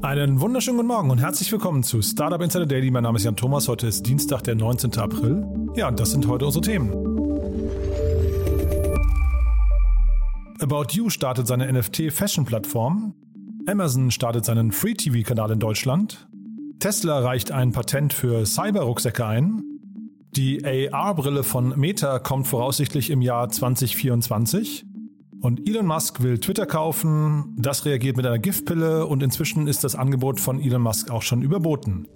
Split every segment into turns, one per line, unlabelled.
Einen wunderschönen guten Morgen und herzlich willkommen zu Startup Insider Daily. Mein Name ist Jan Thomas. Heute ist Dienstag, der 19. April. Ja, und das sind heute unsere Themen. About You startet seine NFT-Fashion-Plattform. Amazon startet seinen Free-TV-Kanal in Deutschland. Tesla reicht ein Patent für Cyber-Rucksäcke ein. Die AR-Brille von Meta kommt voraussichtlich im Jahr 2024. Und Elon Musk will Twitter kaufen, das reagiert mit einer Giftpille und inzwischen ist das Angebot von Elon Musk auch schon überboten.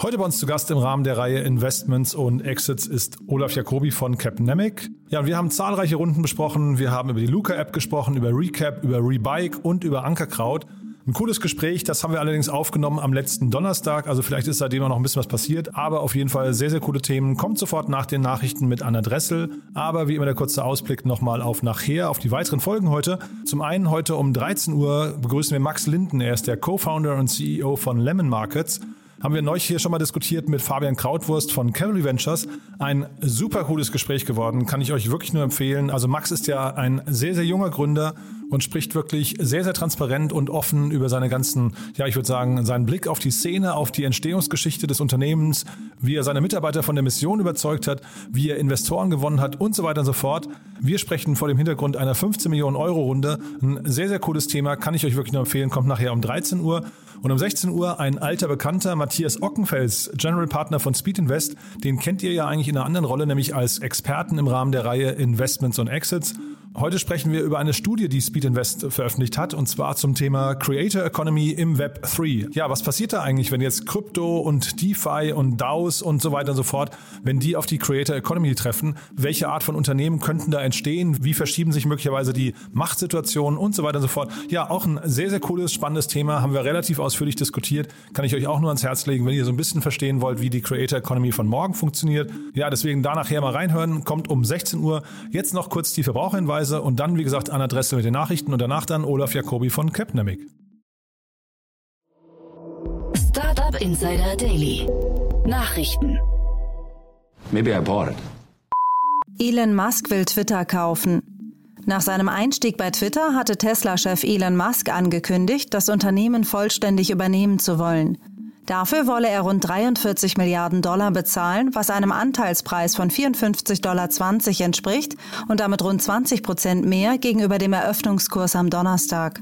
Heute bei uns zu Gast im Rahmen der Reihe Investments und Exits ist Olaf Jacobi von Capnemic. Ja, wir haben zahlreiche Runden besprochen. Wir haben über die Luca-App gesprochen, über Recap, über Rebike und über Ankerkraut. Ein cooles Gespräch, das haben wir allerdings aufgenommen am letzten Donnerstag, also vielleicht ist seitdem auch noch ein bisschen was passiert, aber auf jeden Fall sehr, sehr coole Themen. Kommt sofort nach den Nachrichten mit Anna Dressel, aber wie immer der kurze Ausblick nochmal auf nachher, auf die weiteren Folgen heute. Zum einen heute um 13 Uhr begrüßen wir Max Linden, er ist der Co-Founder und CEO von Lemon Markets haben wir neulich hier schon mal diskutiert mit Fabian Krautwurst von Cavalry Ventures. Ein super cooles Gespräch geworden, kann ich euch wirklich nur empfehlen. Also Max ist ja ein sehr, sehr junger Gründer und spricht wirklich sehr, sehr transparent und offen über seine ganzen, ja, ich würde sagen, seinen Blick auf die Szene, auf die Entstehungsgeschichte des Unternehmens, wie er seine Mitarbeiter von der Mission überzeugt hat, wie er Investoren gewonnen hat und so weiter und so fort. Wir sprechen vor dem Hintergrund einer 15 Millionen Euro Runde. Ein sehr, sehr cooles Thema, kann ich euch wirklich nur empfehlen, kommt nachher um 13 Uhr. Und um 16 Uhr ein alter Bekannter, Matthias Ockenfels, General Partner von Speed Invest. Den kennt ihr ja eigentlich in einer anderen Rolle, nämlich als Experten im Rahmen der Reihe Investments und Exits. Heute sprechen wir über eine Studie, die Speed Invest veröffentlicht hat, und zwar zum Thema Creator Economy im Web 3. Ja, was passiert da eigentlich, wenn jetzt Krypto und DeFi und DAOs und so weiter und so fort, wenn die auf die Creator Economy treffen? Welche Art von Unternehmen könnten da entstehen? Wie verschieben sich möglicherweise die Machtsituationen und so weiter und so fort? Ja, auch ein sehr, sehr cooles, spannendes Thema, haben wir relativ ausführlich diskutiert. Kann ich euch auch nur ans Herz legen, wenn ihr so ein bisschen verstehen wollt, wie die Creator Economy von morgen funktioniert. Ja, deswegen da nachher mal reinhören. Kommt um 16 Uhr. Jetzt noch kurz die Verbraucherhinweise. Hinweise und dann, wie gesagt, an Adresse mit den Nachrichten und danach dann Olaf Jacobi von Capnemic.
Startup Insider Daily. Nachrichten.
Maybe I bought it.
Elon Musk will Twitter kaufen. Nach seinem Einstieg bei Twitter hatte Tesla-Chef Elon Musk angekündigt, das Unternehmen vollständig übernehmen zu wollen. Dafür wolle er rund 43 Milliarden Dollar bezahlen, was einem Anteilspreis von 54,20 Dollar entspricht und damit rund 20 Prozent mehr gegenüber dem Eröffnungskurs am Donnerstag.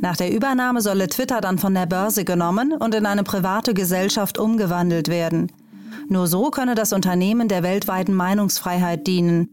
Nach der Übernahme solle Twitter dann von der Börse genommen und in eine private Gesellschaft umgewandelt werden. Nur so könne das Unternehmen der weltweiten Meinungsfreiheit dienen.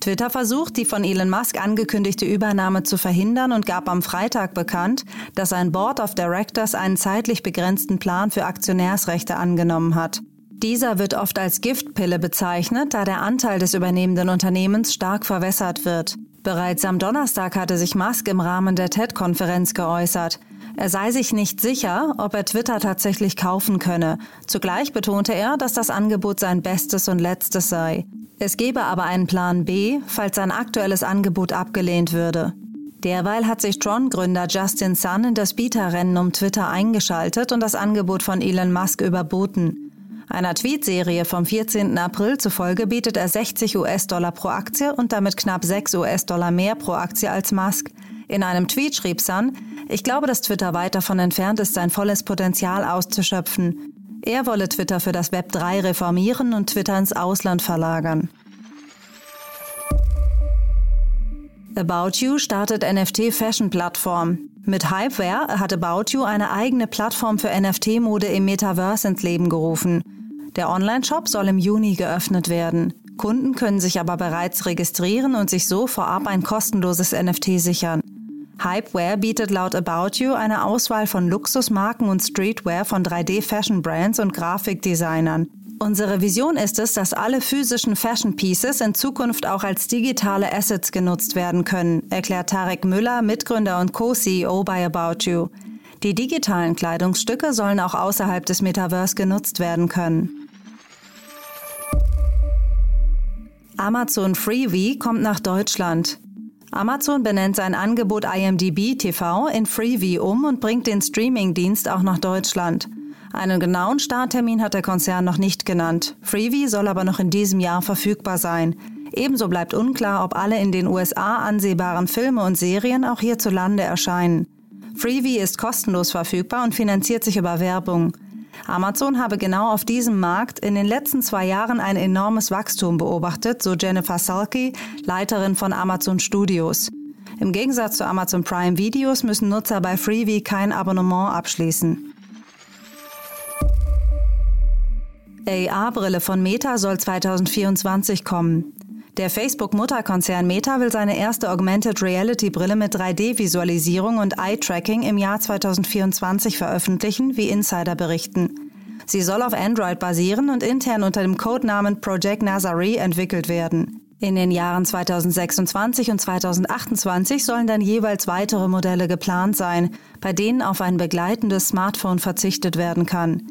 Twitter versucht, die von Elon Musk angekündigte Übernahme zu verhindern und gab am Freitag bekannt, dass ein Board of Directors einen zeitlich begrenzten Plan für Aktionärsrechte angenommen hat. Dieser wird oft als Giftpille bezeichnet, da der Anteil des übernehmenden Unternehmens stark verwässert wird. Bereits am Donnerstag hatte sich Musk im Rahmen der TED-Konferenz geäußert. Er sei sich nicht sicher, ob er Twitter tatsächlich kaufen könne. Zugleich betonte er, dass das Angebot sein bestes und letztes sei. Es gebe aber einen Plan B, falls sein aktuelles Angebot abgelehnt würde. Derweil hat sich Tron-Gründer Justin Sun in das Bieterrennen um Twitter eingeschaltet und das Angebot von Elon Musk überboten. Einer Tweetserie vom 14. April zufolge bietet er 60 US-Dollar pro Aktie und damit knapp 6 US-Dollar mehr pro Aktie als Musk. In einem Tweet schrieb Sun, ich glaube, dass Twitter weit davon entfernt ist, sein volles Potenzial auszuschöpfen. Er wolle Twitter für das Web 3 reformieren und Twitter ins Ausland verlagern. About You startet NFT-Fashion-Plattform. Mit Hypeware hat About You eine eigene Plattform für NFT-Mode im Metaverse ins Leben gerufen. Der Online-Shop soll im Juni geöffnet werden. Kunden können sich aber bereits registrieren und sich so vorab ein kostenloses NFT sichern. Hypeware bietet laut About You eine Auswahl von Luxusmarken und Streetwear von 3D-Fashion-Brands und Grafikdesignern. Unsere Vision ist es, dass alle physischen Fashion Pieces in Zukunft auch als digitale Assets genutzt werden können, erklärt Tarek Müller, Mitgründer und Co-CEO bei About You. Die digitalen Kleidungsstücke sollen auch außerhalb des Metaverse genutzt werden können. Amazon Freevee kommt nach Deutschland. Amazon benennt sein Angebot IMDb TV in Freevee um und bringt den Streamingdienst auch nach Deutschland. Einen genauen Starttermin hat der Konzern noch nicht genannt. Freevee soll aber noch in diesem Jahr verfügbar sein. Ebenso bleibt unklar, ob alle in den USA ansehbaren Filme und Serien auch hierzulande erscheinen. Freevee ist kostenlos verfügbar und finanziert sich über Werbung. Amazon habe genau auf diesem Markt in den letzten zwei Jahren ein enormes Wachstum beobachtet, so Jennifer Salke, Leiterin von Amazon Studios. Im Gegensatz zu Amazon Prime Videos müssen Nutzer bei Freevee kein Abonnement abschließen. AR-Brille von Meta soll 2024 kommen. Der Facebook-Mutterkonzern Meta will seine erste Augmented Reality-Brille mit 3D-Visualisierung und Eye-Tracking im Jahr 2024 veröffentlichen, wie Insider berichten. Sie soll auf Android basieren und intern unter dem Codenamen Project Nazare entwickelt werden. In den Jahren 2026 und 2028 sollen dann jeweils weitere Modelle geplant sein, bei denen auf ein begleitendes Smartphone verzichtet werden kann.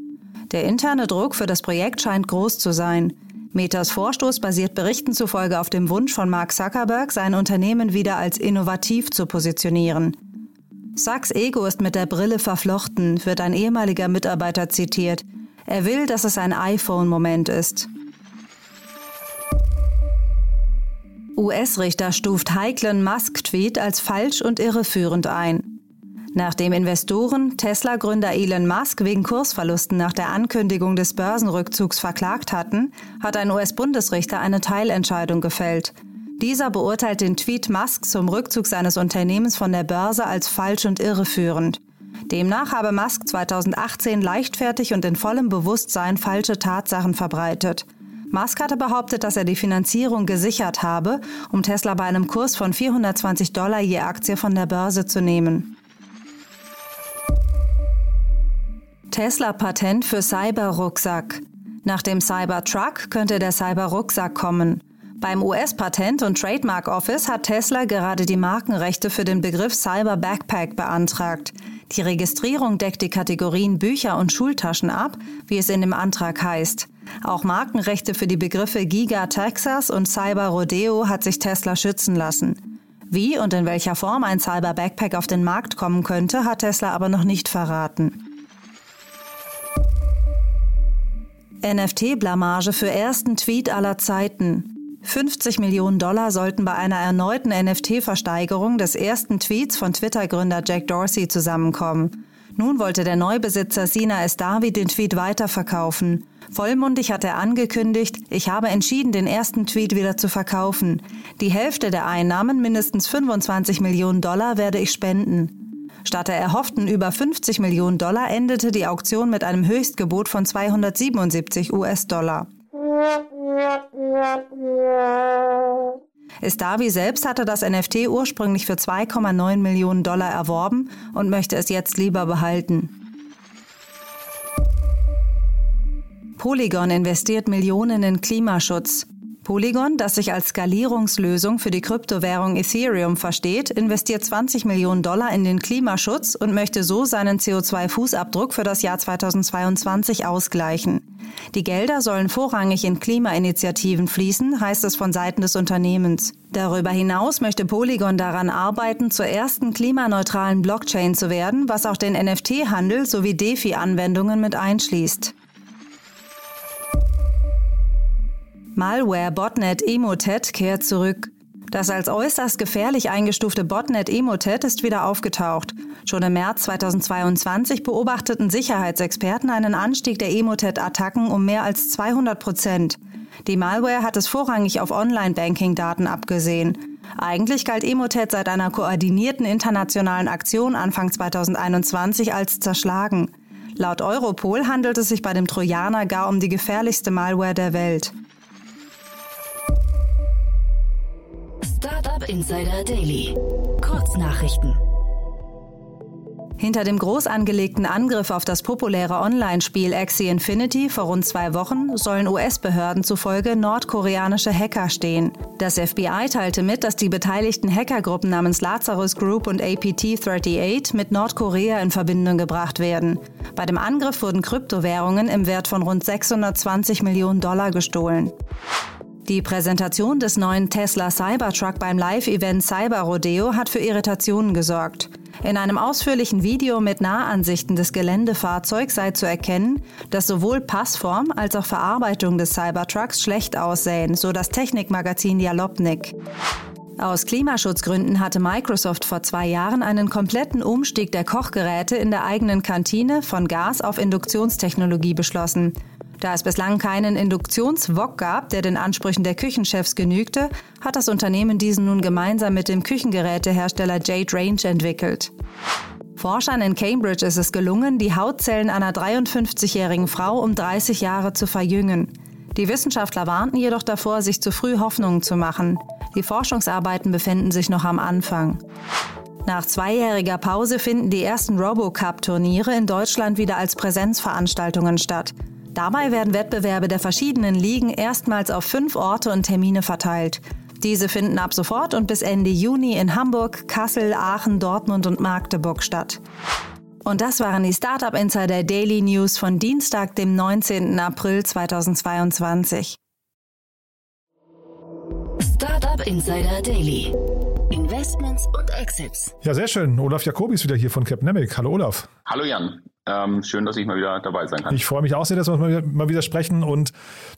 Der interne Druck für das Projekt scheint groß zu sein. Metas Vorstoß basiert Berichten zufolge auf dem Wunsch von Mark Zuckerberg, sein Unternehmen wieder als innovativ zu positionieren. Sachs Ego ist mit der Brille verflochten, wird ein ehemaliger Mitarbeiter zitiert. Er will, dass es ein iPhone-Moment ist. US-Richter stuft heiklen Musk-Tweet als falsch und irreführend ein. Nachdem Investoren Tesla-Gründer Elon Musk wegen Kursverlusten nach der Ankündigung des Börsenrückzugs verklagt hatten, hat ein US-Bundesrichter eine Teilentscheidung gefällt. Dieser beurteilt den Tweet Musk zum Rückzug seines Unternehmens von der Börse als falsch und irreführend. Demnach habe Musk 2018 leichtfertig und in vollem Bewusstsein falsche Tatsachen verbreitet. Musk hatte behauptet, dass er die Finanzierung gesichert habe, um Tesla bei einem Kurs von 420 Dollar je Aktie von der Börse zu nehmen. Tesla-Patent für Cyber-Rucksack. Nach dem Cyber-Truck könnte der Cyber-Rucksack kommen. Beim US-Patent- und Trademark Office hat Tesla gerade die Markenrechte für den Begriff Cyber Backpack beantragt. Die Registrierung deckt die Kategorien Bücher und Schultaschen ab, wie es in dem Antrag heißt. Auch Markenrechte für die Begriffe Giga Texas und Cyber Rodeo hat sich Tesla schützen lassen. Wie und in welcher Form ein Cyber Backpack auf den Markt kommen könnte, hat Tesla aber noch nicht verraten. NFT-Blamage für ersten Tweet aller Zeiten. 50 Millionen Dollar sollten bei einer erneuten NFT-Versteigerung des ersten Tweets von Twitter-Gründer Jack Dorsey zusammenkommen. Nun wollte der Neubesitzer Sina Estavi den Tweet weiterverkaufen. Vollmundig hat er angekündigt, ich habe entschieden, den ersten Tweet wieder zu verkaufen. Die Hälfte der Einnahmen, mindestens 25 Millionen Dollar, werde ich spenden. Statt der erhofften über 50 Millionen Dollar endete die Auktion mit einem Höchstgebot von 277 US-Dollar. Istavi selbst hatte das NFT ursprünglich für 2,9 Millionen Dollar erworben und möchte es jetzt lieber behalten. Polygon investiert Millionen in Klimaschutz. Polygon, das sich als Skalierungslösung für die Kryptowährung Ethereum versteht, investiert 20 Millionen Dollar in den Klimaschutz und möchte so seinen CO2-Fußabdruck für das Jahr 2022 ausgleichen. Die Gelder sollen vorrangig in Klimainitiativen fließen, heißt es von Seiten des Unternehmens. Darüber hinaus möchte Polygon daran arbeiten, zur ersten klimaneutralen Blockchain zu werden, was auch den NFT-Handel sowie DeFi-Anwendungen mit einschließt. Malware Botnet Emotet kehrt zurück. Das als äußerst gefährlich eingestufte Botnet Emotet ist wieder aufgetaucht. Schon im März 2022 beobachteten Sicherheitsexperten einen Anstieg der Emotet-Attacken um mehr als 200 Prozent. Die Malware hat es vorrangig auf Online-Banking-Daten abgesehen. Eigentlich galt Emotet seit einer koordinierten internationalen Aktion Anfang 2021 als zerschlagen. Laut Europol handelt es sich bei dem Trojaner gar um die gefährlichste Malware der Welt.
Startup Insider Daily. Kurznachrichten.
Hinter dem groß angelegten Angriff auf das populäre Online-Spiel Axie Infinity vor rund zwei Wochen sollen US-Behörden zufolge nordkoreanische Hacker stehen. Das FBI teilte mit, dass die beteiligten Hackergruppen namens Lazarus Group und APT-38 mit Nordkorea in Verbindung gebracht werden. Bei dem Angriff wurden Kryptowährungen im Wert von rund 620 Millionen Dollar gestohlen. Die Präsentation des neuen Tesla Cybertruck beim Live-Event Cyber Rodeo hat für Irritationen gesorgt. In einem ausführlichen Video mit Nahansichten des Geländefahrzeugs sei zu erkennen, dass sowohl Passform als auch Verarbeitung des Cybertrucks schlecht aussähen, so das Technikmagazin Jalopnik. Aus Klimaschutzgründen hatte Microsoft vor zwei Jahren einen kompletten Umstieg der Kochgeräte in der eigenen Kantine von Gas auf Induktionstechnologie beschlossen. Da es bislang keinen Induktionswok gab, der den Ansprüchen der Küchenchefs genügte, hat das Unternehmen diesen nun gemeinsam mit dem Küchengerätehersteller Jade Range entwickelt. Forschern in Cambridge ist es gelungen, die Hautzellen einer 53-jährigen Frau um 30 Jahre zu verjüngen. Die Wissenschaftler warnten jedoch davor, sich zu früh Hoffnungen zu machen. Die Forschungsarbeiten befinden sich noch am Anfang. Nach zweijähriger Pause finden die ersten RoboCup-Turniere in Deutschland wieder als Präsenzveranstaltungen statt. Dabei werden Wettbewerbe der verschiedenen Ligen erstmals auf fünf Orte und Termine verteilt. Diese finden ab sofort und bis Ende Juni in Hamburg, Kassel, Aachen, Dortmund und Magdeburg statt. Und das waren die Startup Insider Daily News von Dienstag, dem 19. April 2022.
Startup Insider Daily. Investments und Exits.
Ja, sehr schön. Olaf Jacobi ist wieder hier von Capnemic. Hallo Olaf.
Hallo Jan. Ähm, schön, dass ich mal wieder dabei sein kann.
Ich freue mich auch sehr, dass wir mal, mal wieder sprechen und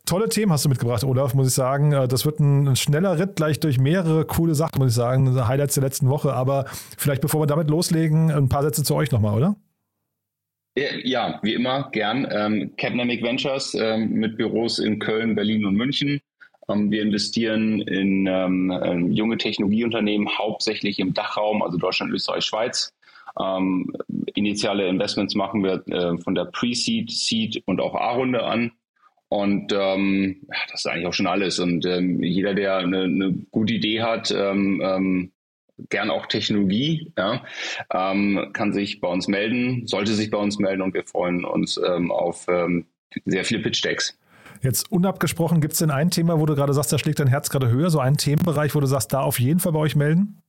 tolle Themen hast du mitgebracht, Olaf, muss ich sagen. Äh, das wird ein schneller Ritt gleich durch mehrere coole Sachen, muss ich sagen. Highlights der letzten Woche. Aber vielleicht bevor wir damit loslegen, ein paar Sätze zu euch nochmal, oder?
Ja, wie immer, gern. Ähm, Capnamic Ventures ähm, mit Büros in Köln, Berlin und München. Ähm, wir investieren in ähm, ähm, junge Technologieunternehmen, hauptsächlich im Dachraum, also Deutschland, Österreich, Schweiz. Ähm, initiale Investments machen wir äh, von der Pre-Seed, Seed und auch A-Runde an. Und ähm, das ist eigentlich auch schon alles. Und ähm, jeder, der eine, eine gute Idee hat, gern auch Technologie, ja, kann sich bei uns melden, sollte sich bei uns melden und wir freuen uns auf sehr viele Pitch-Decks.
Jetzt unabgesprochen, gibt es denn ein Thema, wo du gerade sagst, da schlägt dein Herz gerade höher, so einen Themenbereich, wo du sagst, da auf jeden Fall bei euch melden?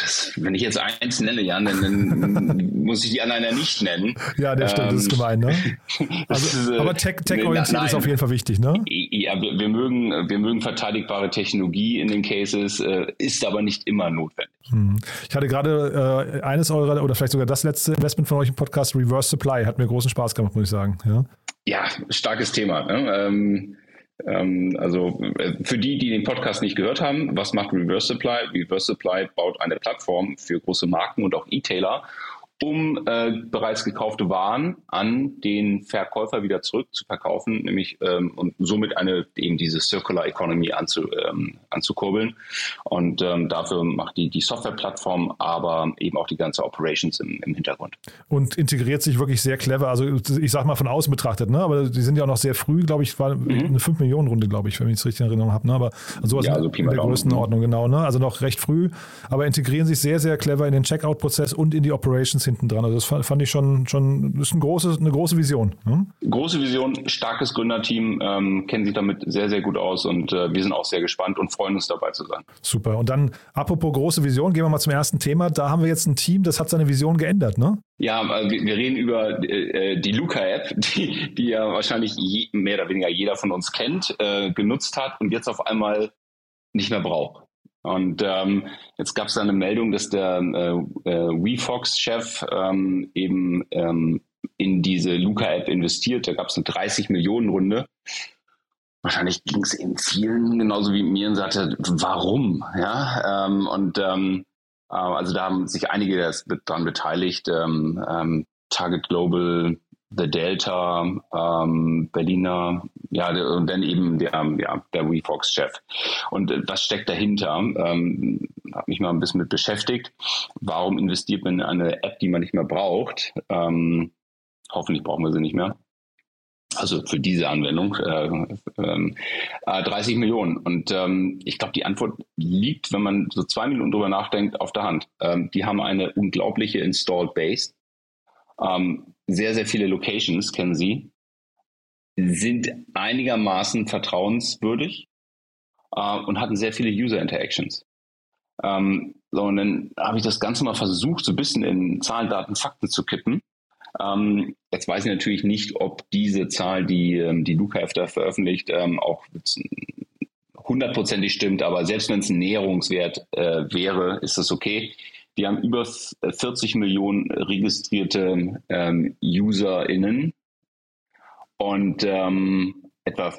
Das, wenn ich jetzt eins nenne, Jan, dann, dann muss ich die anderen ja nicht nennen.
Ja, der stimmt, ähm, das ist ähm, gemein, ne? Also, ist, äh, aber tech-orientiert tech ist auf jeden Fall wichtig, ne?
Ja, wir, wir, mögen, wir mögen verteidigbare Technologie in den Cases, äh, ist aber nicht immer notwendig.
Hm. Ich hatte gerade äh, eines eurer, oder vielleicht sogar das letzte Investment von euch im Podcast, Reverse Supply, hat mir großen Spaß gemacht, muss ich sagen. Ja,
ja starkes Thema. Ne? Ähm, ähm, also äh, für die, die den Podcast nicht gehört haben, was macht Reverse Supply? Reverse Supply baut eine Plattform für große Marken und auch E-Tailer, um äh, bereits gekaufte Waren an den Verkäufer wieder zurück zu verkaufen, nämlich ähm, und somit eine eben diese Circular Economy anzu, ähm, anzukurbeln. Und ähm, dafür macht die die Softwareplattform, aber eben auch die ganze Operations im, im Hintergrund.
Und integriert sich wirklich sehr clever. Also ich sage mal von außen betrachtet, ne? Aber die sind ja auch noch sehr früh, glaube ich, war mhm. eine 5 Millionen Runde, glaube ich, wenn ich es richtig in Erinnerung habe. Ne? Aber sowas ja, also in der Größenordnung, genau. Ne? Also noch recht früh, aber integrieren sich sehr, sehr clever in den Checkout-Prozess und in die Operations hinten dran. Also das fand ich schon, schon ist ein großes, eine große Vision.
Ne? Große Vision, starkes Gründerteam, ähm, kennen sich damit sehr, sehr gut aus und äh, wir sind auch sehr gespannt und freuen uns dabei zu sein.
Super. Und dann, apropos große Vision, gehen wir mal zum ersten Thema. Da haben wir jetzt ein Team, das hat seine Vision geändert, ne?
Ja, äh, wir reden über äh, die Luca-App, die, die ja wahrscheinlich je, mehr oder weniger jeder von uns kennt, äh, genutzt hat und jetzt auf einmal nicht mehr braucht. Und ähm, jetzt gab es da eine Meldung, dass der äh, äh, WeFox-Chef ähm, eben ähm, in diese Luca-App investiert. Da gab es eine 30 Millionen Runde. Wahrscheinlich ging es eben vielen genauso wie mir und sagte, warum? Ja, ähm, und ähm, äh, also da haben sich einige daran beteiligt. Ähm, ähm, Target Global, The Delta, ähm, Berliner, ja, und dann eben der, ähm, ja, der WeFox-Chef. Und äh, was steckt dahinter? Ähm, habe mich mal ein bisschen mit beschäftigt. Warum investiert man in eine App, die man nicht mehr braucht? Ähm, hoffentlich brauchen wir sie nicht mehr. Also für diese Anwendung äh, äh, 30 Millionen. Und ähm, ich glaube, die Antwort liegt, wenn man so zwei Minuten drüber nachdenkt, auf der Hand. Ähm, die haben eine unglaubliche Installed Base. Ähm, sehr, sehr viele Locations kennen sie, sind einigermaßen vertrauenswürdig äh, und hatten sehr viele User Interactions. Ähm, so, und dann habe ich das Ganze mal versucht, so ein bisschen in Zahlen, Daten, Fakten zu kippen. Ähm, jetzt weiß ich natürlich nicht, ob diese Zahl, die ähm, die Luca da veröffentlicht, ähm, auch hundertprozentig stimmt, aber selbst wenn es ein Näherungswert äh, wäre, ist das okay. Die haben über 40 Millionen registrierte ähm, UserInnen und ähm, etwa,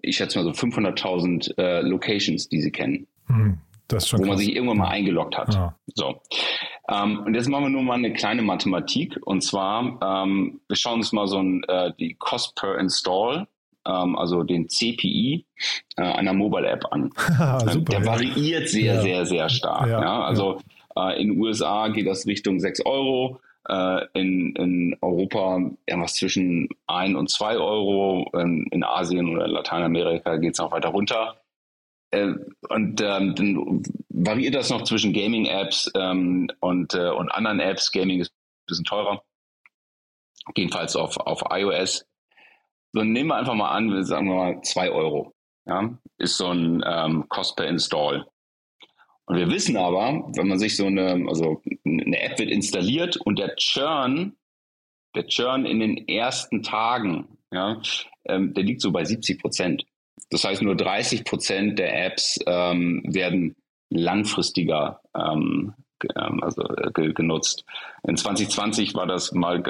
ich schätze mal so 500.000 äh, Locations, die sie kennen. Hm, wo krass. man sich irgendwann mal eingeloggt hat. Ja. So. Ähm, und jetzt machen wir nur mal eine kleine Mathematik. Und zwar, ähm, wir schauen uns mal so ein, äh, die Cost per Install, ähm, also den CPI äh, einer Mobile App an. Super, Der ja. variiert sehr, ja. sehr, sehr stark. Ja, also äh, in den USA geht das Richtung 6 Euro. Äh, in, in Europa irgendwas zwischen 1 und 2 Euro. In, in Asien oder Lateinamerika geht es noch weiter runter. Äh, und ähm, dann variiert das noch zwischen Gaming-Apps ähm, und, äh, und anderen Apps. Gaming ist ein bisschen teurer. Jedenfalls auf, auf iOS. So, nehmen wir einfach mal an, sagen wir mal 2 Euro. Ja, ist so ein ähm, Cost per Install. Und wir wissen aber, wenn man sich so eine, also eine App wird installiert und der Churn, der Churn in den ersten Tagen, ja, ähm, der liegt so bei 70 Prozent. Das heißt, nur 30 Prozent der Apps ähm, werden langfristiger ähm, ähm also, äh, genutzt. In 2020 war das mal,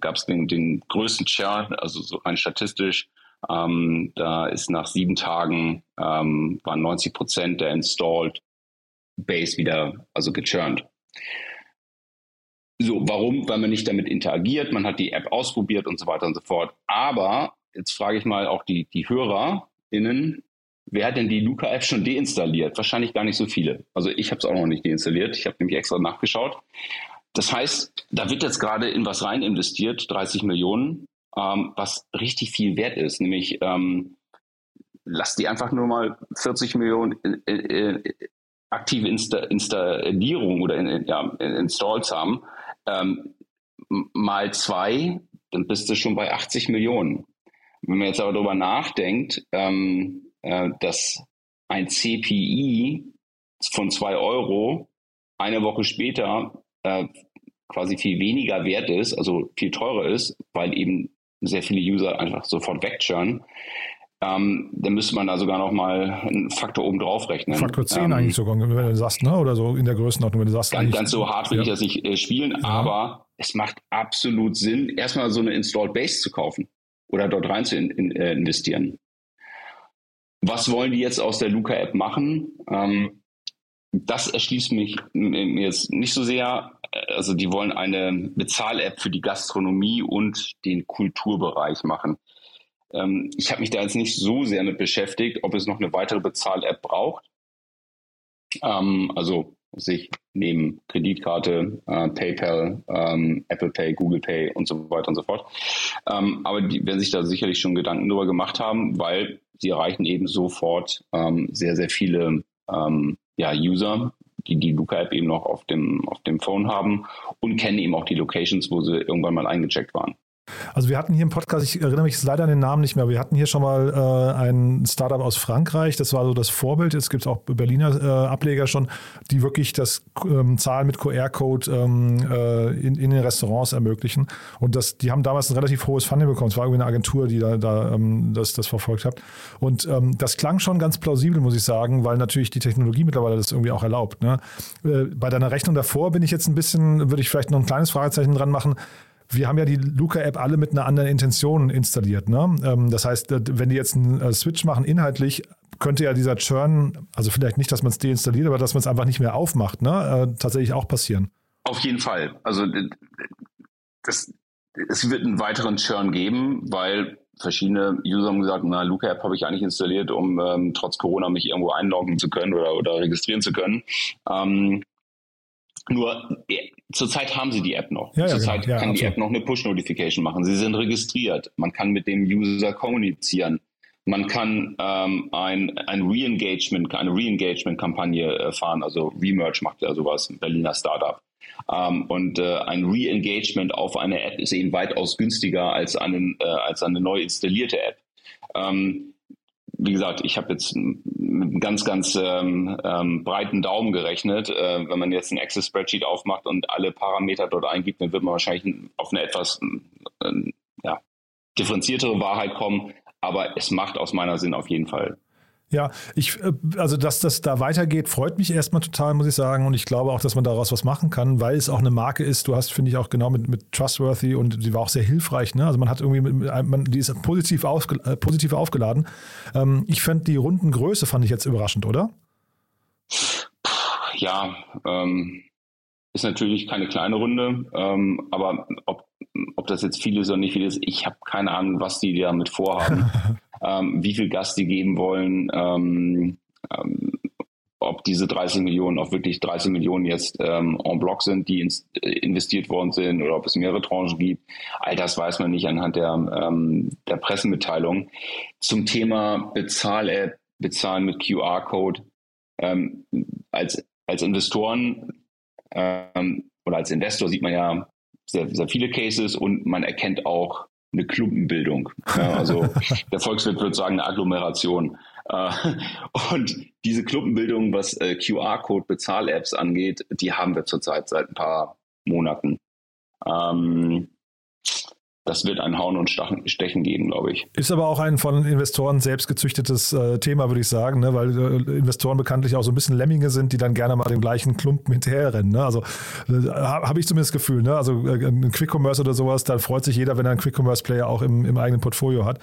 gab es den, den größten Churn, also so rein statistisch. Ähm, da ist nach sieben Tagen ähm, waren 90 Prozent der installed Base wieder also gechurnt. So, warum? Weil man nicht damit interagiert, man hat die App ausprobiert und so weiter und so fort. Aber jetzt frage ich mal auch die, die HörerInnen, wer hat denn die Luca-App schon deinstalliert? Wahrscheinlich gar nicht so viele. Also ich habe es auch noch nicht deinstalliert. Ich habe nämlich extra nachgeschaut. Das heißt, da wird jetzt gerade in was rein investiert, 30 Millionen, ähm, was richtig viel wert ist. Nämlich ähm, lass die einfach nur mal 40 Millionen äh, aktive Insta Installierung oder in, ja, Installs haben, ähm, mal zwei, dann bist du schon bei 80 Millionen. Wenn man jetzt aber darüber nachdenkt, ähm, äh, dass ein CPI von zwei Euro eine Woche später äh, quasi viel weniger wert ist, also viel teurer ist, weil eben sehr viele User einfach sofort wegchurnen, ähm, dann müsste man da sogar noch mal einen Faktor oben drauf rechnen.
Faktor 10 ähm, eigentlich sogar, wenn du sagst, ne? oder so in der Größenordnung, wenn du sagst.
Ganz, ganz so hart will ja. ich das nicht äh, spielen, ja. aber es macht absolut Sinn, erstmal so eine Installed Base zu kaufen oder dort rein zu in, in, äh, investieren. Was wollen die jetzt aus der Luca-App machen? Ähm, das erschließt mich jetzt nicht so sehr. Also die wollen eine Bezahl-App für die Gastronomie und den Kulturbereich machen. Ähm, ich habe mich da jetzt nicht so sehr mit beschäftigt, ob es noch eine weitere Bezahl-App braucht. Ähm, also sich neben Kreditkarte, äh, PayPal, ähm, Apple Pay, Google Pay und so weiter und so fort. Ähm, aber die werden sich da sicherlich schon Gedanken darüber gemacht haben, weil sie erreichen eben sofort ähm, sehr, sehr viele ähm, ja, User, die die Luca-App eben noch auf dem, auf dem Phone haben und kennen eben auch die Locations, wo sie irgendwann mal eingecheckt waren.
Also wir hatten hier im Podcast, ich erinnere mich leider an den Namen nicht mehr, wir hatten hier schon mal äh, ein Startup aus Frankreich, das war so das Vorbild, jetzt gibt es auch Berliner äh, Ableger schon, die wirklich das ähm, Zahlen mit QR-Code ähm, äh, in, in den Restaurants ermöglichen. Und das, die haben damals ein relativ hohes Funding bekommen, es war irgendwie eine Agentur, die da, da ähm, das, das verfolgt hat. Und ähm, das klang schon ganz plausibel, muss ich sagen, weil natürlich die Technologie mittlerweile das irgendwie auch erlaubt. Ne? Äh, bei deiner Rechnung davor bin ich jetzt ein bisschen, würde ich vielleicht noch ein kleines Fragezeichen dran machen, wir haben ja die Luca-App alle mit einer anderen Intention installiert. Ne? Ähm, das heißt, wenn die jetzt einen äh, Switch machen, inhaltlich könnte ja dieser Churn, also vielleicht nicht, dass man es deinstalliert, aber dass man es einfach nicht mehr aufmacht, ne? Äh, tatsächlich auch passieren.
Auf jeden Fall. Also das, es wird einen weiteren Churn geben, weil verschiedene User haben gesagt, na, Luca-App habe ich eigentlich installiert, um ähm, trotz Corona mich irgendwo einloggen zu können oder, oder registrieren zu können. Ähm, Nur äh, zurzeit haben sie die App noch.
Ja, ja,
zurzeit
genau. ja,
kann
absolut.
die App noch eine Push-Notification machen. Sie sind registriert. Man kann mit dem User kommunizieren. Man kann ähm, ein, ein Re-Engagement, eine Re-Engagement-Kampagne äh, fahren. Also Remerge macht ja sowas, ein Berliner Startup. Ähm, und äh, ein Re-Engagement auf eine App ist eben weitaus günstiger als, einen, äh, als eine neu installierte App. Ähm, wie gesagt, ich habe jetzt mit einem ganz, ganz ähm, ähm, breiten Daumen gerechnet. Äh, wenn man jetzt ein Access-Spreadsheet aufmacht und alle Parameter dort eingibt, dann wird man wahrscheinlich auf eine etwas äh, ja, differenziertere Wahrheit kommen. Aber es macht aus meiner Sinn auf jeden Fall
ja, ich, äh, also dass das da weitergeht, freut mich erstmal total, muss ich sagen. Und ich glaube auch, dass man daraus was machen kann, weil es auch eine Marke ist. Du hast, finde ich, auch genau mit, mit Trustworthy und die war auch sehr hilfreich. Ne? Also man hat irgendwie, man, die ist positiv, aufge, äh, positiv aufgeladen. Ähm, ich fand die Rundengröße, fand ich jetzt überraschend, oder?
Ja, ähm, ist natürlich keine kleine Runde, ähm, aber ob, ob das jetzt viel ist oder nicht viel ist, ich habe keine Ahnung, was die damit vorhaben. ähm, wie viel Gas die geben wollen, ähm, ähm, ob diese 30 Millionen auch wirklich 30 Millionen jetzt ähm, en bloc sind, die ins, äh, investiert worden sind oder ob es mehrere Tranchen gibt. All das weiß man nicht anhand der, ähm, der Pressemitteilung. Zum Thema Bezahl-App, Bezahlen mit QR-Code. Ähm, als, als Investoren ähm, oder als Investor sieht man ja sehr, sehr viele Cases und man erkennt auch eine Klumpenbildung. Ja, also der Volkswirt würde sagen eine Agglomeration. Äh, und diese Klumpenbildung, was äh, QR-Code-Bezahl-Apps angeht, die haben wir zurzeit seit ein paar Monaten. Ähm, das wird ein Hauen und Stechen geben, glaube ich.
Ist aber auch ein von Investoren selbst gezüchtetes äh, Thema, würde ich sagen, ne? weil äh, Investoren bekanntlich auch so ein bisschen Lemminge sind, die dann gerne mal dem gleichen Klumpen hinterherrennen. Ne? Also äh, habe ich zumindest das Gefühl. Ne? Also äh, ein Quick Commerce oder sowas, da freut sich jeder, wenn er einen Quick Commerce Player auch im, im eigenen Portfolio hat.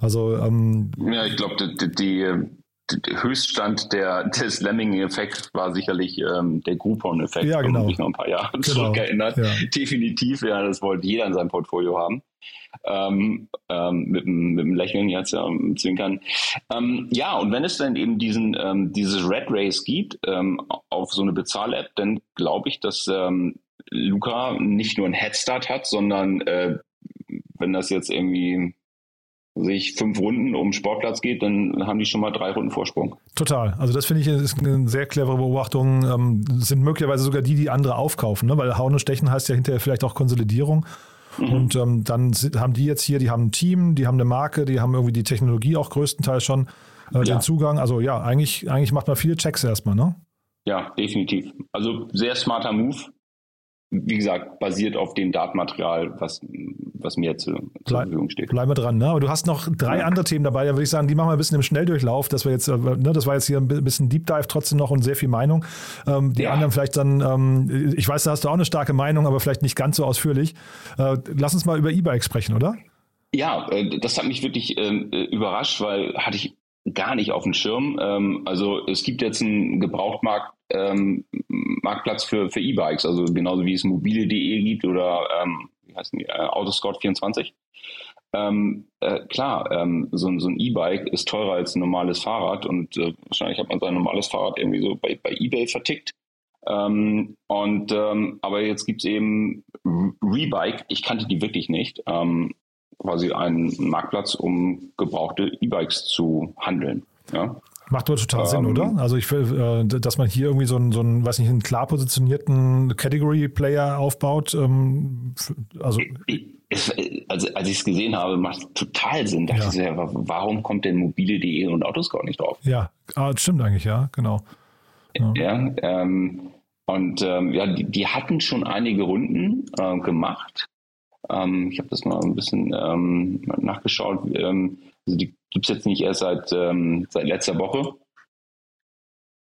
Also ähm,
ja, ich glaube, die, die, der Höchststand der, des Lemming-Effekts war sicherlich ähm, der Groupon-Effekt,
ja, genau.
wenn man sich noch ein paar Jahre genau. zurückerinnert. Ja. Definitiv, ja, das wollte jeder in seinem Portfolio haben. Ähm, ähm, mit, mit dem Lächeln jetzt ja, mit Zwinkern. Ähm, ja, und wenn es dann eben diesen ähm, dieses Red Race gibt ähm, auf so eine Bezahl-App, dann glaube ich, dass ähm, Luca nicht nur einen Headstart hat, sondern äh, wenn das jetzt irgendwie sich fünf Runden um Sportplatz geht, dann haben die schon mal drei Runden Vorsprung.
Total. Also das finde ich ist eine sehr clevere Beobachtung. Ähm, sind möglicherweise sogar die, die andere aufkaufen, ne? weil Hauen und Stechen heißt ja hinterher vielleicht auch Konsolidierung. Mhm. Und ähm, dann haben die jetzt hier, die haben ein Team, die haben eine Marke, die haben irgendwie die Technologie auch größtenteils schon, äh, ja. den Zugang. Also ja, eigentlich, eigentlich macht man viele Checks erstmal, ne?
Ja, definitiv. Also sehr smarter Move wie gesagt, basiert auf dem Datenmaterial, was, was mir zu, zur Bleib, Verfügung steht.
Bleiben wir dran, ne? Aber du hast noch drei ja. andere Themen dabei, da würde ich sagen, die machen wir ein bisschen im Schnelldurchlauf, dass wir jetzt, äh, ne, das war jetzt hier ein bisschen Deep Dive trotzdem noch und sehr viel Meinung. Ähm, die ja. anderen vielleicht dann, ähm, ich weiß, da hast du auch eine starke Meinung, aber vielleicht nicht ganz so ausführlich. Äh, lass uns mal über E-Bike sprechen, oder?
Ja, äh, das hat mich wirklich ähm, äh, überrascht, weil hatte ich gar nicht auf dem Schirm. Ähm, also es gibt jetzt einen Gebrauchtmarkt ähm, Marktplatz für, für E-Bikes, also genauso wie es mobile.de gibt oder ähm, wie heißen die, äh, Autoscout24. Ähm, äh, klar, ähm, so, so ein E-Bike ist teurer als ein normales Fahrrad und äh, wahrscheinlich hat man sein normales Fahrrad irgendwie so bei, bei eBay vertickt. Ähm, und ähm, aber jetzt gibt's eben Rebike, ich kannte die wirklich nicht, ähm, quasi einen Marktplatz, um gebrauchte E-Bikes zu handeln. Ja?
Macht aber total ähm, Sinn, oder? Also ich will, äh, dass man hier irgendwie so einen, so einen, weiß nicht, einen klar positionierten Category-Player aufbaut. Ähm, also
also als ich es gesehen habe, macht es total Sinn. Dachte ja. ich ja, warum kommt denn mobile.de und Autoscout nicht drauf?
Ja, ah, stimmt eigentlich, ja, genau.
Ja, ja ähm, und ähm, ja, die, die, hatten schon einige Runden äh, gemacht. Ähm, ich habe das mal ein bisschen ähm, nachgeschaut. Ähm, also die gibt es jetzt nicht erst seit, ähm, seit letzter Woche.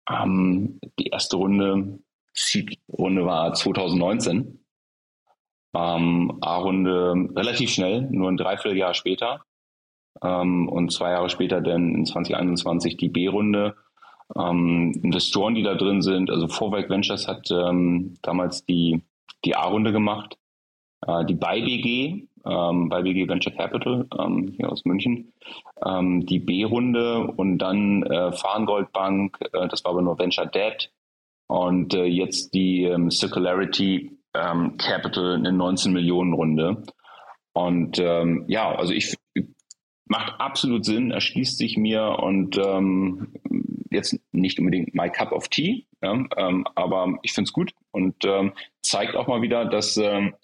Ähm, die erste Runde, Seed-Runde war 2019. Ähm, A-Runde relativ schnell, nur ein Dreivierteljahr später. Und zwei Jahre später dann in 2021 die B-Runde. Investoren, die da drin sind, also Vorwerk Ventures hat damals die, die A-Runde gemacht. Äh, die BayBG, ähm, BG Venture Capital ähm, hier aus München, ähm, die B-Runde und dann äh, Fahrengold Bank, äh, das war aber nur Venture Debt, und äh, jetzt die ähm, Circularity ähm, Capital eine 19 Millionen Runde. Und ähm, ja, also ich macht absolut Sinn, erschließt sich mir und ähm, jetzt nicht unbedingt my cup of tea, ja, ähm, aber ich finde es gut und ähm, zeigt auch mal wieder, dass ähm,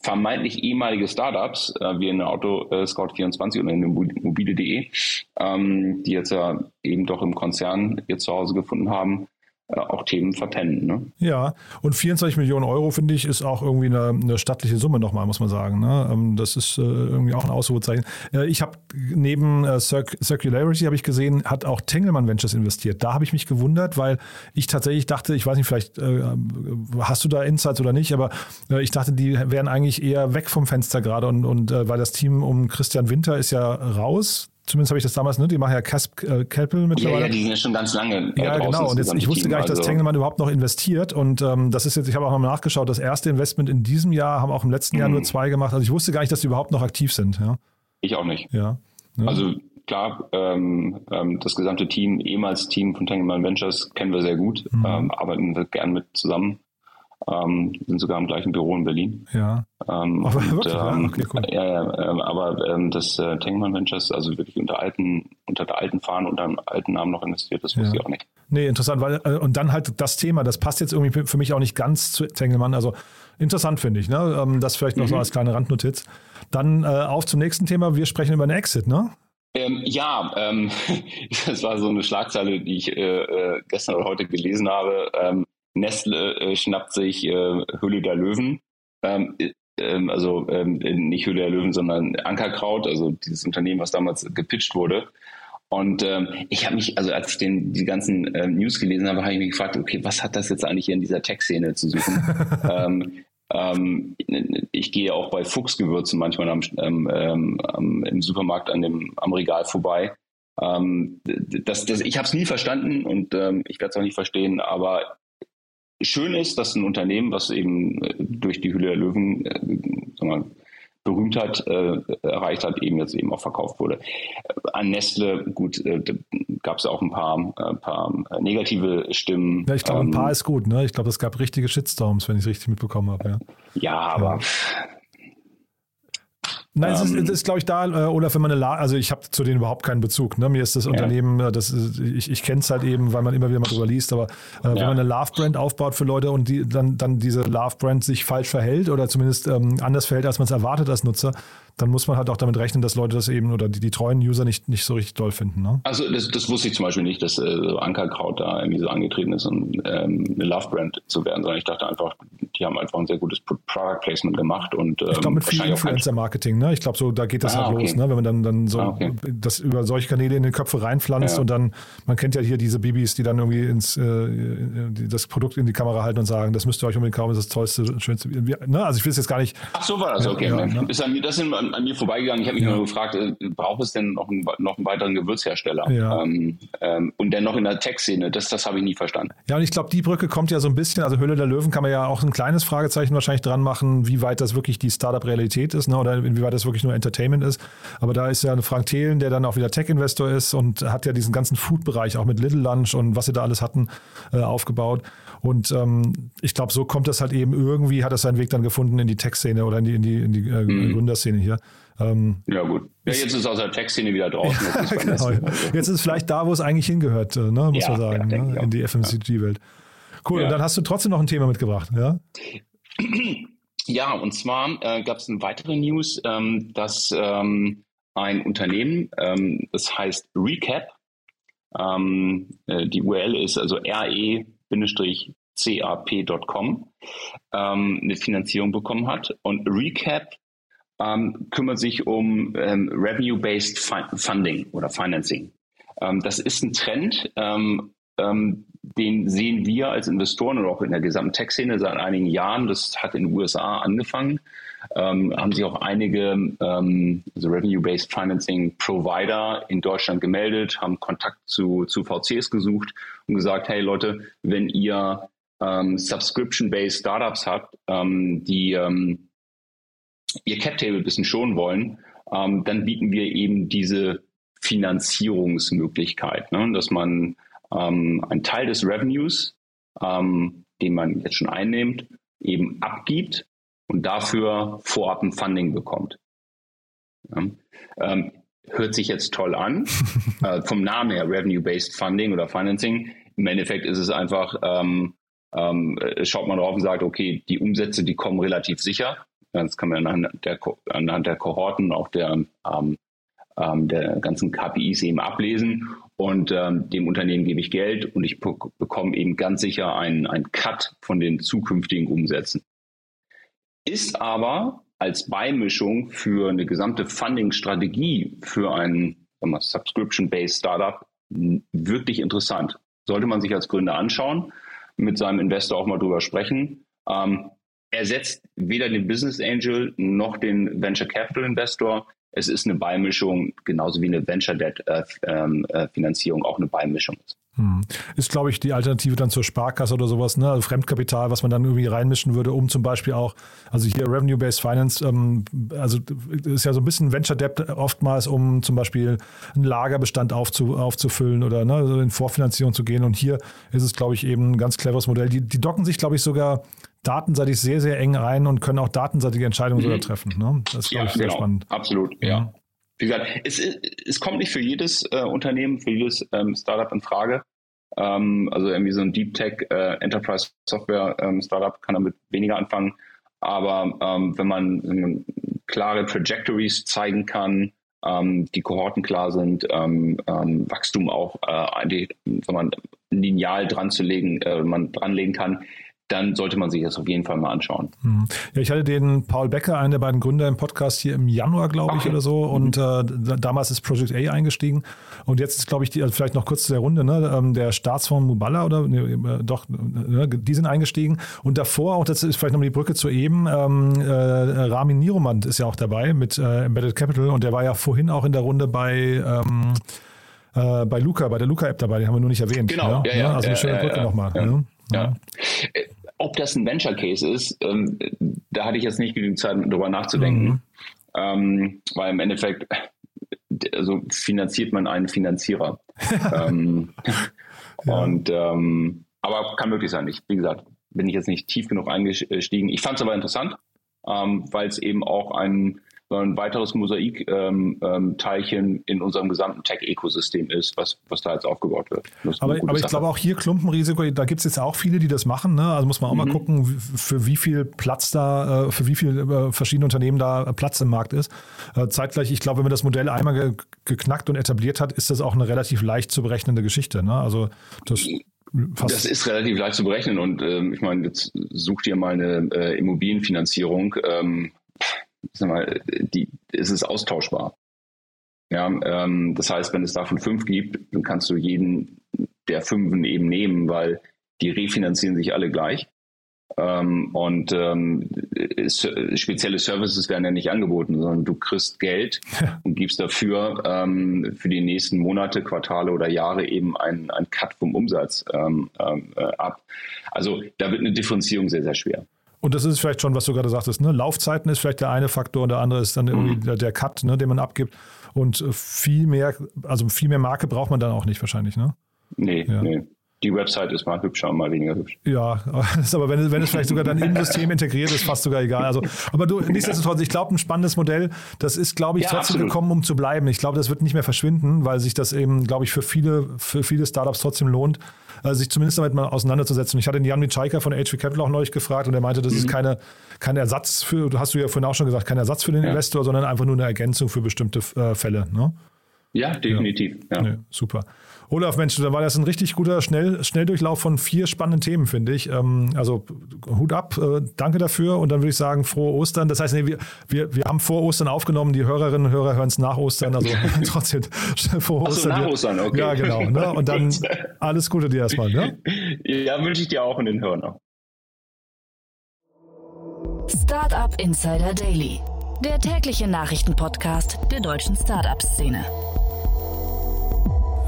vermeintlich ehemalige Startups, äh, wie in der Auto äh, Scout 24 oder in mobile.de, ähm, die jetzt ja eben doch im Konzern ihr Zuhause gefunden haben, auch Themen verpennen. Ne?
Ja, und 24 Millionen Euro, finde ich, ist auch irgendwie eine, eine stattliche Summe nochmal, muss man sagen. Ne? Ähm, das ist äh, irgendwie auch ein Ausrufezeichen. Äh, ich habe neben Circ Circularity, habe ich gesehen, hat auch Tengelmann Ventures investiert. Da habe ich mich gewundert, weil ich tatsächlich dachte, ich weiß nicht, vielleicht hast du da Insights oder nicht, aber ich dachte, die wären eigentlich eher weg vom Fenster gerade und, und weil das Team um Christian Winter ist ja raus Zumindest habe ich das damals, ne? Die machen ja Casp, äh, Kelpel mittlerweile.
Ja, ja, die sind ja schon ganz lange.
Ja, genau. Und jetzt, ich wusste gar nicht, dass also. Tengelmann überhaupt noch investiert. Und ähm, das ist jetzt, ich habe auch noch nachgeschaut, das erste Investment in diesem Jahr haben auch im letzten mhm. Jahr nur zwei gemacht. Also ich wusste gar nicht, dass die überhaupt noch aktiv sind. Ja.
Ich auch nicht.
Ja.
ja. Also klar, ähm, ähm, das gesamte Team, ehemals Team von Tengelmann Ventures, kennen wir sehr gut, mhm. ähm, arbeiten wir gern mit zusammen ähm, sind sogar im gleichen Büro in Berlin.
Ja.
Ähm, aber und, wirklich, ähm, okay, cool. ja, ja, ähm, aber ähm, das äh, Tankman Ventures, also wirklich unter alten, unter der alten Fahne, unter einem alten Namen noch investiert, das wusste ja. ich auch nicht.
Nee, interessant, weil äh, und dann halt das Thema, das passt jetzt irgendwie für mich auch nicht ganz zu Tengelmann. Also interessant finde ich, ne? Ähm, das vielleicht noch mhm. so als kleine Randnotiz. Dann äh, auf zum nächsten Thema. Wir sprechen über einen Exit, ne?
Ähm, ja, ähm, das war so eine Schlagzeile, die ich äh, äh gestern oder heute gelesen habe. Ähm, Nestle äh, schnappt sich äh, Hülle der Löwen. Ähm, äh, ähm, also ähm, nicht Hülle der Löwen, sondern Ankerkraut, also dieses Unternehmen, was damals gepitcht wurde. Und ähm, ich habe mich, also als ich den, die ganzen ähm, News gelesen habe, habe ich mich gefragt, okay, was hat das jetzt eigentlich hier in dieser Tech-Szene zu suchen? ähm, ich gehe auch bei Fuchsgewürzen manchmal am, im Supermarkt an dem, am Regal vorbei. Ähm, das, das, ich habe es nie verstanden und ähm, ich werde es auch nicht verstehen, aber schön ist, dass ein Unternehmen, was eben äh, durch die Hülle der Löwen äh, mal, Berühmtheit äh, erreicht hat, eben jetzt eben auch verkauft wurde. Äh, an Nestle, gut, äh, gab es auch ein paar, äh, paar negative Stimmen.
Ja, ich glaube, ein paar ähm, ist gut, ne? Ich glaube, es gab richtige Shitstorms, wenn ich es richtig mitbekommen habe. Ja,
ja aber ja.
Nein, es ist, ähm. ist glaube ich, da, äh, oder wenn man eine, La also ich habe zu denen überhaupt keinen Bezug. Ne? Mir ist das ja. Unternehmen, äh, das ist, ich, ich kenne es halt eben, weil man immer wieder mal drüber liest, aber äh, ja. wenn man eine Love-Brand aufbaut für Leute und die dann, dann diese Love-Brand sich falsch verhält oder zumindest ähm, anders verhält, als man es erwartet als Nutzer, dann muss man halt auch damit rechnen, dass Leute das eben oder die, die treuen User nicht, nicht so richtig doll finden. Ne?
Also das, das wusste ich zum Beispiel nicht, dass äh, Ankerkraut da irgendwie so angetreten ist, um ähm, eine Love-Brand zu werden, sondern ich dachte einfach, die haben einfach ein sehr gutes Product Placement gemacht und ähm,
ich glaube mit viel Influencer-Marketing. Ne? Ich glaube so, da geht das ah, halt okay. los, ne? wenn man dann dann so ah, okay. das über solche Kanäle in den Köpfe reinpflanzt ja. und dann man kennt ja hier diese Bibis, die dann irgendwie ins äh, das Produkt in die Kamera halten und sagen, das müsst ihr euch unbedingt kaufen, das ist das tollste, schönste. Ne? Also ich will es jetzt gar nicht.
Ach so war das okay. Ja, ne? Das sind an, mir vorbeigegangen. Ich habe mich ja. nur gefragt, äh, braucht es denn noch einen, noch einen weiteren Gewürzhersteller? Ja. Ähm, ähm, und dann noch in der Tech-Szene, das, das habe ich nie verstanden.
Ja, und ich glaube, die Brücke kommt ja so ein bisschen, also Höhle der Löwen kann man ja auch ein kleines Fragezeichen wahrscheinlich dran machen, wie weit das wirklich die Startup-Realität ist, ne? oder inwieweit das wirklich nur Entertainment ist. Aber da ist ja eine Frank Thelen, der dann auch wieder Tech-Investor ist und hat ja diesen ganzen Food-Bereich auch mit Little Lunch und was sie da alles hatten, äh, aufgebaut. Und ähm, ich glaube, so kommt das halt eben irgendwie, hat das seinen Weg dann gefunden in die Tech-Szene oder in die, in die, in die äh, mhm. Gründerszene hier.
Ähm, ja, gut. Ja, jetzt ist aus der Tech-Szene wieder draußen.
Ja, genau. Jetzt ist es vielleicht da, wo es eigentlich hingehört, äh, ne, muss ja, man sagen, ja, ne? in die FMCG-Welt. Cool, und dann hast du trotzdem noch ein Thema mitgebracht, ja?
Ja, und zwar äh, gab es eine weitere News, ähm, dass ähm, ein Unternehmen, ähm, das heißt Recap, ähm, äh, die URL ist also re-cap.com, ähm, eine Finanzierung bekommen hat. Und Recap ähm, kümmert sich um ähm, Revenue-Based Funding oder Financing. Ähm, das ist ein Trend, ähm, ähm, den sehen wir als Investoren und auch in der gesamten Tech-Szene seit einigen Jahren. Das hat in den USA angefangen. Ähm, haben sich auch einige also Revenue-Based Financing Provider in Deutschland gemeldet, haben Kontakt zu, zu VCs gesucht und gesagt, hey Leute, wenn ihr Subscription-Based Startups habt, die ihr Cap-Table ein bisschen schonen wollen, ähm, dann bieten wir eben diese Finanzierungsmöglichkeit, ne? dass man ähm, einen Teil des Revenues ähm, den man jetzt schon einnimmt, eben abgibt und dafür vorab ein Funding bekommt. Ja. Ähm, hört sich jetzt toll an, äh, vom Namen her Revenue-Based Funding oder Financing. Im Endeffekt ist es einfach, ähm, ähm, schaut man drauf und sagt, okay, die Umsätze, die kommen relativ sicher. Das kann man anhand der, anhand der Kohorten, auch der, ähm, ähm, der ganzen KPIs eben ablesen. Und ähm, dem Unternehmen gebe ich Geld und ich bekomme eben ganz sicher einen, einen Cut von den zukünftigen Umsätzen. Ist aber als Beimischung für eine gesamte Funding-Strategie für ein Subscription-Based Startup wirklich interessant. Sollte man sich als Gründer anschauen, mit seinem Investor auch mal drüber sprechen. Ähm, ersetzt weder den Business Angel noch den Venture Capital Investor. Es ist eine Beimischung, genauso wie eine Venture Debt äh, ähm, äh, Finanzierung auch eine Beimischung ist.
Hm. Ist, glaube ich, die Alternative dann zur Sparkasse oder sowas, ne? Also Fremdkapital, was man dann irgendwie reinmischen würde, um zum Beispiel auch, also hier Revenue-Based Finance, ähm, also ist ja so ein bisschen Venture Debt oftmals, um zum Beispiel einen Lagerbestand aufzu, aufzufüllen oder ne, also in Vorfinanzierung zu gehen. Und hier ist es, glaube ich, eben ein ganz cleveres Modell. Die, die docken sich, glaube ich, sogar datenseitig sehr, sehr eng ein und können auch datenseitige Entscheidungen mhm. sogar treffen. Ne?
Das ist, ja, ich, sehr genau. spannend. Absolut, ja. Mhm. Wie gesagt, es, es kommt nicht für jedes äh, Unternehmen, für jedes ähm, Startup in Frage. Ähm, also irgendwie so ein Deep Tech äh, Enterprise Software ähm, Startup kann damit weniger anfangen. Aber ähm, wenn, man, wenn, man, klare Trajectories zeigen kann, ähm, die Kohorten klar sind, ähm, Wachstum auch äh, die, wenn man lineal dran zu legen, äh, man dranlegen kann, dann sollte man sich das auf jeden Fall mal anschauen.
Hm. Ja, ich hatte den Paul Becker, einen der beiden Gründer im Podcast hier im Januar, glaube ich, okay. oder so. Und äh, damals ist Project A eingestiegen. Und jetzt ist, glaube ich, die, also vielleicht noch kurz zu der Runde, ne? Ähm, der Staatsfonds Mubala oder ne, äh, doch, ne, die sind eingestiegen. Und davor, auch das ist vielleicht noch die Brücke zu eben, ähm, äh, Ramin Niromand ist ja auch dabei mit äh, Embedded Capital und der war ja vorhin auch in der Runde bei ähm, äh, bei Luca, bei der Luca-App dabei, die haben wir nur nicht erwähnt.
Genau,
ja, ja, also eine schöne Brücke nochmal.
Ja. Ne? ja. Ob das ein Venture Case ist, ähm, da hatte ich jetzt nicht genügend Zeit, darüber nachzudenken. Mhm. Ähm, weil im Endeffekt, also finanziert man einen Finanzierer. ähm, ja. Und ähm, aber kann möglich sein. Ich, wie gesagt, bin ich jetzt nicht tief genug eingestiegen. Ich fand es aber interessant, ähm, weil es eben auch ein ein weiteres Mosaikteilchen ähm, ähm, in unserem gesamten Tech-Ökosystem ist, was, was da jetzt aufgebaut wird.
Aber, aber ich glaube auch hier Klumpenrisiko, da gibt es jetzt auch viele, die das machen. Ne? Also muss man auch mhm. mal gucken, für wie viel Platz da, äh, für wie viele äh, verschiedene Unternehmen da Platz im Markt ist. Äh, zeitgleich, ich glaube, wenn man das Modell einmal ge geknackt und etabliert hat, ist das auch eine relativ leicht zu berechnende Geschichte. Ne? Also das
Fast. Das ist relativ leicht zu berechnen und ähm, ich meine, jetzt sucht ihr mal eine äh, Immobilienfinanzierung. Ähm, sag mal, die, ist es austauschbar. Ja, ähm, das heißt, wenn es davon fünf gibt, dann kannst du jeden der fünfen eben nehmen, weil die refinanzieren sich alle gleich. Ähm, und ähm, spezielle Services werden ja nicht angeboten, sondern du kriegst Geld und gibst dafür ähm, für die nächsten Monate, Quartale oder Jahre eben einen, einen Cut vom Umsatz ähm, ähm, äh, ab. Also da wird eine Differenzierung sehr, sehr schwer.
Und das ist vielleicht schon, was du gerade sagtest, ne? Laufzeiten ist vielleicht der eine Faktor und der andere ist dann irgendwie mhm. der Cut, ne, den man abgibt. Und äh, viel mehr, also viel mehr Marke braucht man dann auch nicht wahrscheinlich, ne?
Nee, ja. nee die Website ist mal hübscher und mal weniger hübsch.
Ja, aber wenn, wenn es vielleicht sogar dann im System integriert ist, fast sogar egal. Also, aber du, nichtsdestotrotz, ich glaube, ein spannendes Modell, das ist, glaube ich, ja, trotzdem absolut. gekommen, um zu bleiben. Ich glaube, das wird nicht mehr verschwinden, weil sich das eben, glaube ich, für viele, für viele Startups trotzdem lohnt, äh, sich zumindest damit mal auseinanderzusetzen. Ich hatte den Jan Mitschaika von HV Capital auch neulich gefragt und er meinte, das mhm. ist keine, kein Ersatz für, du hast du ja vorhin auch schon gesagt, kein Ersatz für den ja. Investor, sondern einfach nur eine Ergänzung für bestimmte äh, Fälle. Ne?
Ja, definitiv. Ja.
Nee, super. Olaf, Mensch, da war das ein richtig guter Schnell, Schnelldurchlauf von vier spannenden Themen, finde ich. Ähm, also Hut ab, äh, danke dafür und dann würde ich sagen, frohe Ostern. Das heißt, nee, wir, wir, wir haben vor Ostern aufgenommen, die Hörerinnen und Hörer hören es nach Ostern, also trotzdem
vor Ostern. Ach so, nach Ostern, okay.
Ja, genau. Ne? Und dann alles Gute dir erstmal. Ne?
Ja, wünsche ich dir auch und den Hörern.
Startup Insider Daily, der tägliche Nachrichtenpodcast der deutschen Startup-Szene.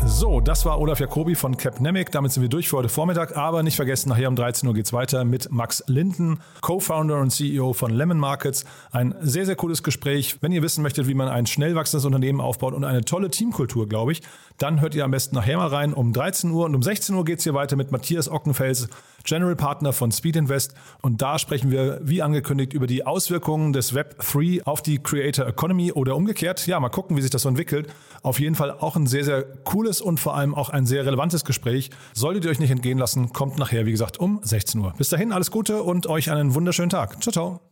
So, das war Olaf Jacobi von Capnemic. Damit sind wir durch für heute Vormittag. Aber nicht vergessen, nachher um 13 Uhr geht es weiter mit Max Linden, Co-Founder und CEO von Lemon Markets. Ein sehr, sehr cooles Gespräch. Wenn ihr wissen möchtet, wie man ein schnell wachsendes Unternehmen aufbaut und eine tolle Teamkultur, glaube ich, dann hört ihr am besten nachher mal rein um 13 Uhr. Und um 16 Uhr geht es hier weiter mit Matthias Ockenfels, General Partner von Speed Invest. Und da sprechen wir, wie angekündigt, über die Auswirkungen des Web 3 auf die Creator Economy oder umgekehrt. Ja, mal gucken, wie sich das so entwickelt. Auf jeden Fall auch ein sehr, sehr cooles und vor allem auch ein sehr relevantes Gespräch. Solltet ihr euch nicht entgehen lassen, kommt nachher, wie gesagt, um 16 Uhr. Bis dahin alles Gute und euch einen wunderschönen Tag. Ciao, ciao.